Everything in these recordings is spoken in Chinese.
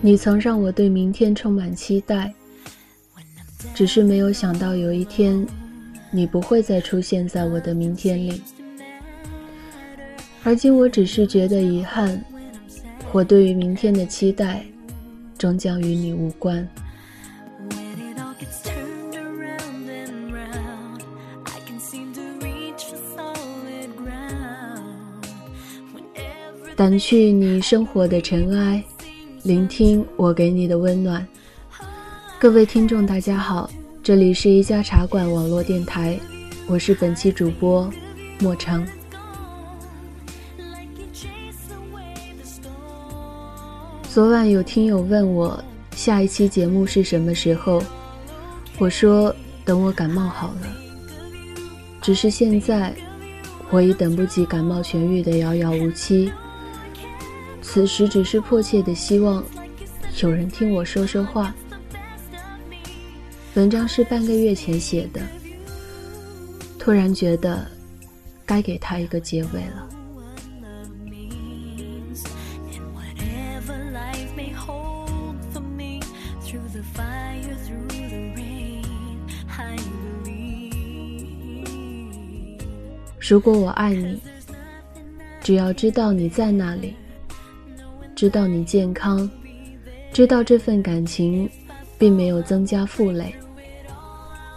你曾让我对明天充满期待，只是没有想到有一天，你不会再出现在我的明天里。而今我只是觉得遗憾，我对于明天的期待，终将与你无关。掸去你生活的尘埃。聆听我给你的温暖，各位听众，大家好，这里是一家茶馆网络电台，我是本期主播莫成。昨晚有听友问我下一期节目是什么时候，我说等我感冒好了。只是现在，我已等不及感冒痊愈的遥遥无期。此时只是迫切的希望，有人听我说说话。文章是半个月前写的，突然觉得该给他一个结尾了。To the fire through the rain。如果我爱你，只要知道你在那里。知道你健康，知道这份感情并没有增加负累，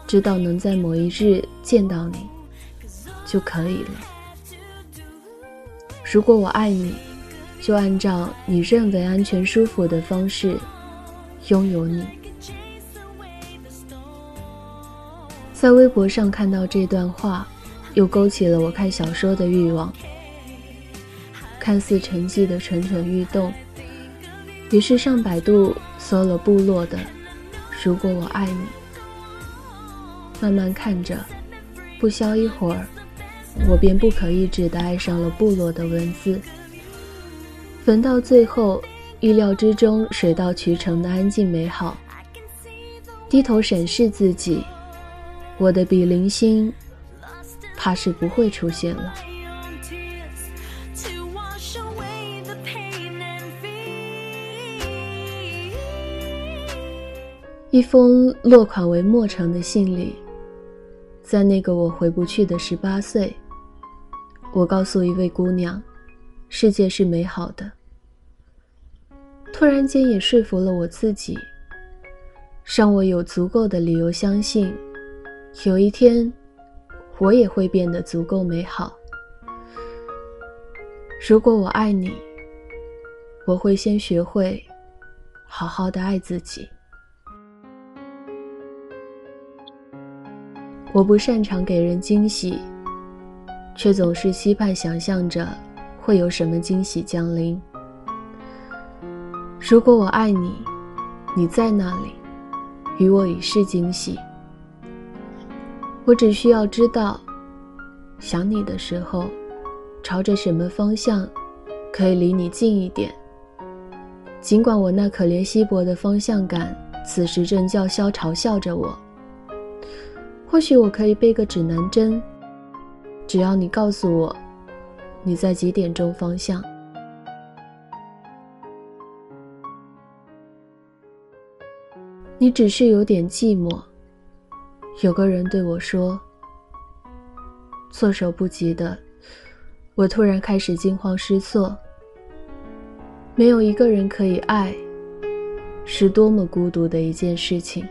知道能在某一日见到你就可以了。如果我爱你，就按照你认为安全舒服的方式拥有你。在微博上看到这段话，又勾起了我看小说的欲望。看似沉寂的蠢蠢欲动，于是上百度搜了部落的“如果我爱你”，慢慢看着，不消一会儿，我便不可抑制地爱上了部落的文字。文到最后，意料之中、水到渠成的安静美好。低头审视自己，我的比邻星，怕是不会出现了。一封落款为莫城的信里，在那个我回不去的十八岁，我告诉一位姑娘，世界是美好的。突然间也说服了我自己，让我有足够的理由相信，有一天，我也会变得足够美好。如果我爱你，我会先学会好好的爱自己。我不擅长给人惊喜，却总是期盼想象着会有什么惊喜降临。如果我爱你，你在那里，与我已是惊喜。我只需要知道，想你的时候，朝着什么方向，可以离你近一点。尽管我那可怜稀薄的方向感，此时正叫嚣嘲笑着我。或许我可以背个指南针，只要你告诉我你在几点钟方向。你只是有点寂寞。有个人对我说：“措手不及的。”我突然开始惊慌失措。没有一个人可以爱，是多么孤独的一件事情。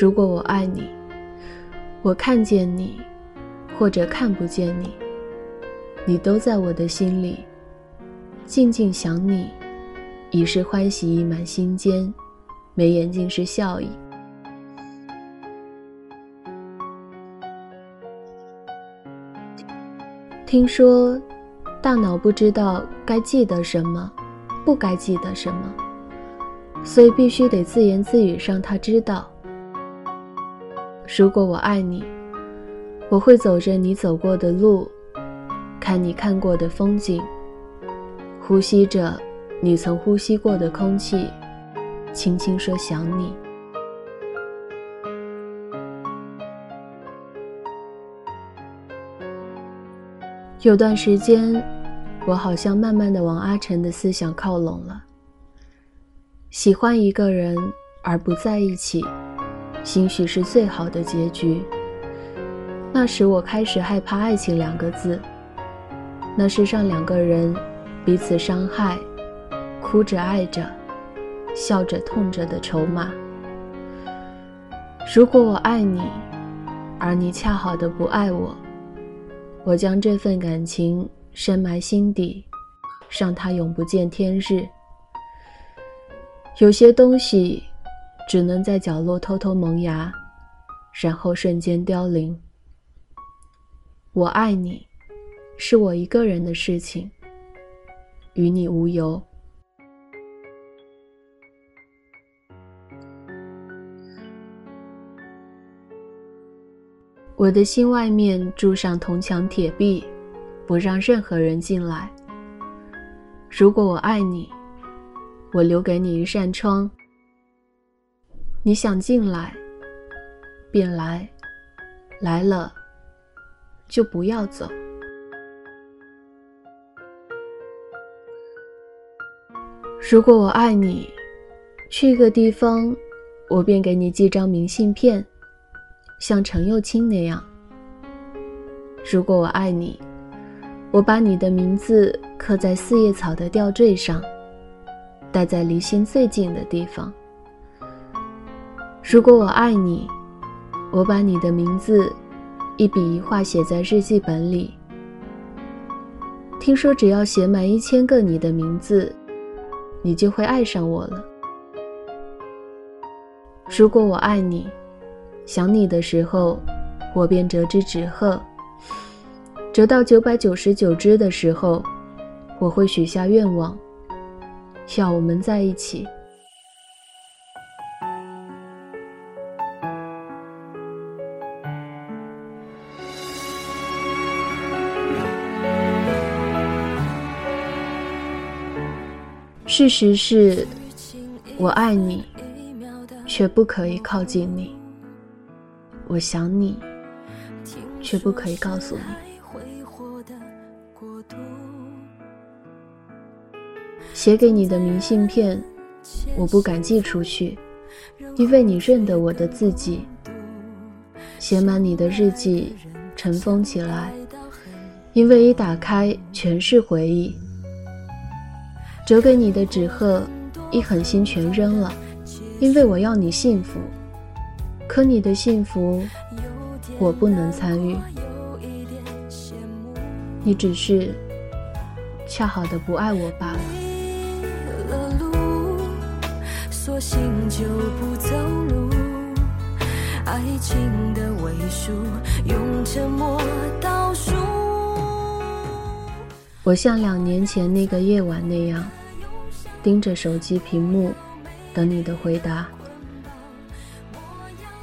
如果我爱你，我看见你，或者看不见你，你都在我的心里。静静想你，已是欢喜溢满心间，眉眼尽是笑意。听说，大脑不知道该记得什么，不该记得什么，所以必须得自言自语让他知道。如果我爱你，我会走着你走过的路，看你看过的风景，呼吸着你曾呼吸过的空气，轻轻说想你。有段时间，我好像慢慢的往阿晨的思想靠拢了。喜欢一个人而不在一起，兴许是最好的结局。那时我开始害怕“爱情”两个字，那是让两个人彼此伤害、哭着爱着、笑着痛着的筹码。如果我爱你，而你恰好的不爱我，我将这份感情深埋心底，让它永不见天日。有些东西，只能在角落偷偷萌芽，然后瞬间凋零。我爱你，是我一个人的事情，与你无尤。我的心外面筑上铜墙铁壁，不让任何人进来。如果我爱你，我留给你一扇窗，你想进来，便来，来了。就不要走。如果我爱你，去一个地方，我便给你寄张明信片，像程又青那样。如果我爱你，我把你的名字刻在四叶草的吊坠上，戴在离心最近的地方。如果我爱你，我把你的名字。一笔一画写在日记本里。听说只要写满一千个你的名字，你就会爱上我了。如果我爱你，想你的时候，我便折枝纸鹤。折到九百九十九只的时候，我会许下愿望，要我们在一起。事实是，我爱你，却不可以靠近你；我想你，却不可以告诉你。写给你的明信片，我不敢寄出去，因为你认得我的字迹。写满你的日记，尘封起来，因为一打开，全是回忆。折给你的纸鹤，一狠心全扔了，因为我要你幸福。可你的幸福，我不能参与。你只是恰好的不爱我罢了。我像两年前那个夜晚那样，盯着手机屏幕，等你的回答。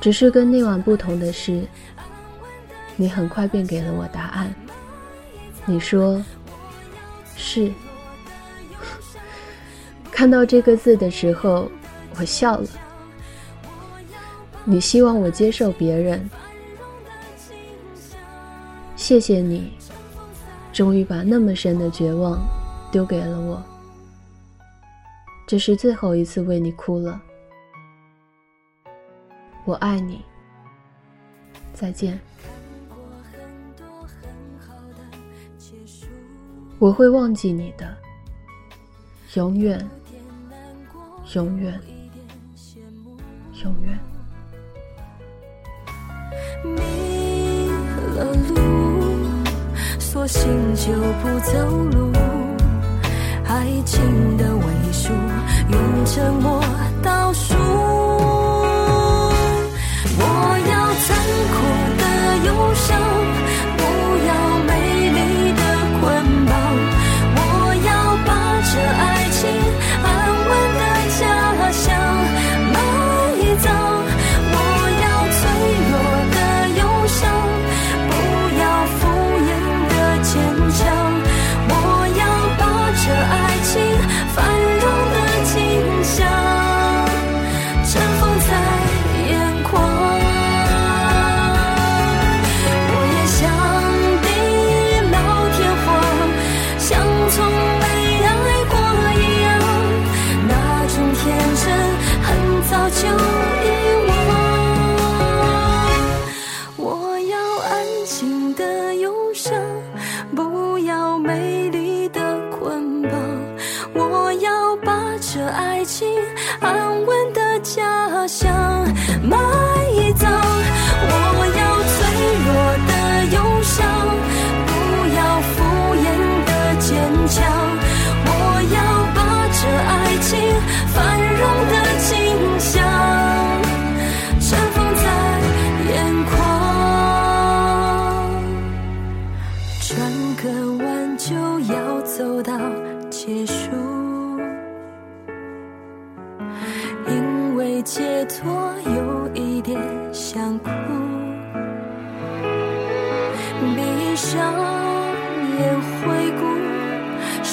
只是跟那晚不同的是，你很快便给了我答案。你说：“是。”看到这个字的时候，我笑了。你希望我接受别人？谢谢你。终于把那么深的绝望丢给了我。这是最后一次为你哭了。我爱你。再见。我会忘记你的。永远，永远，永远。迷了路。索性就不走路，爱情的尾数用沉默倒数。残酷的忧伤。不要。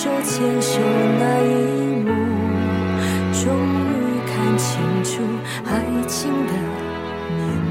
手牵手那一幕，终于看清楚爱情的面目。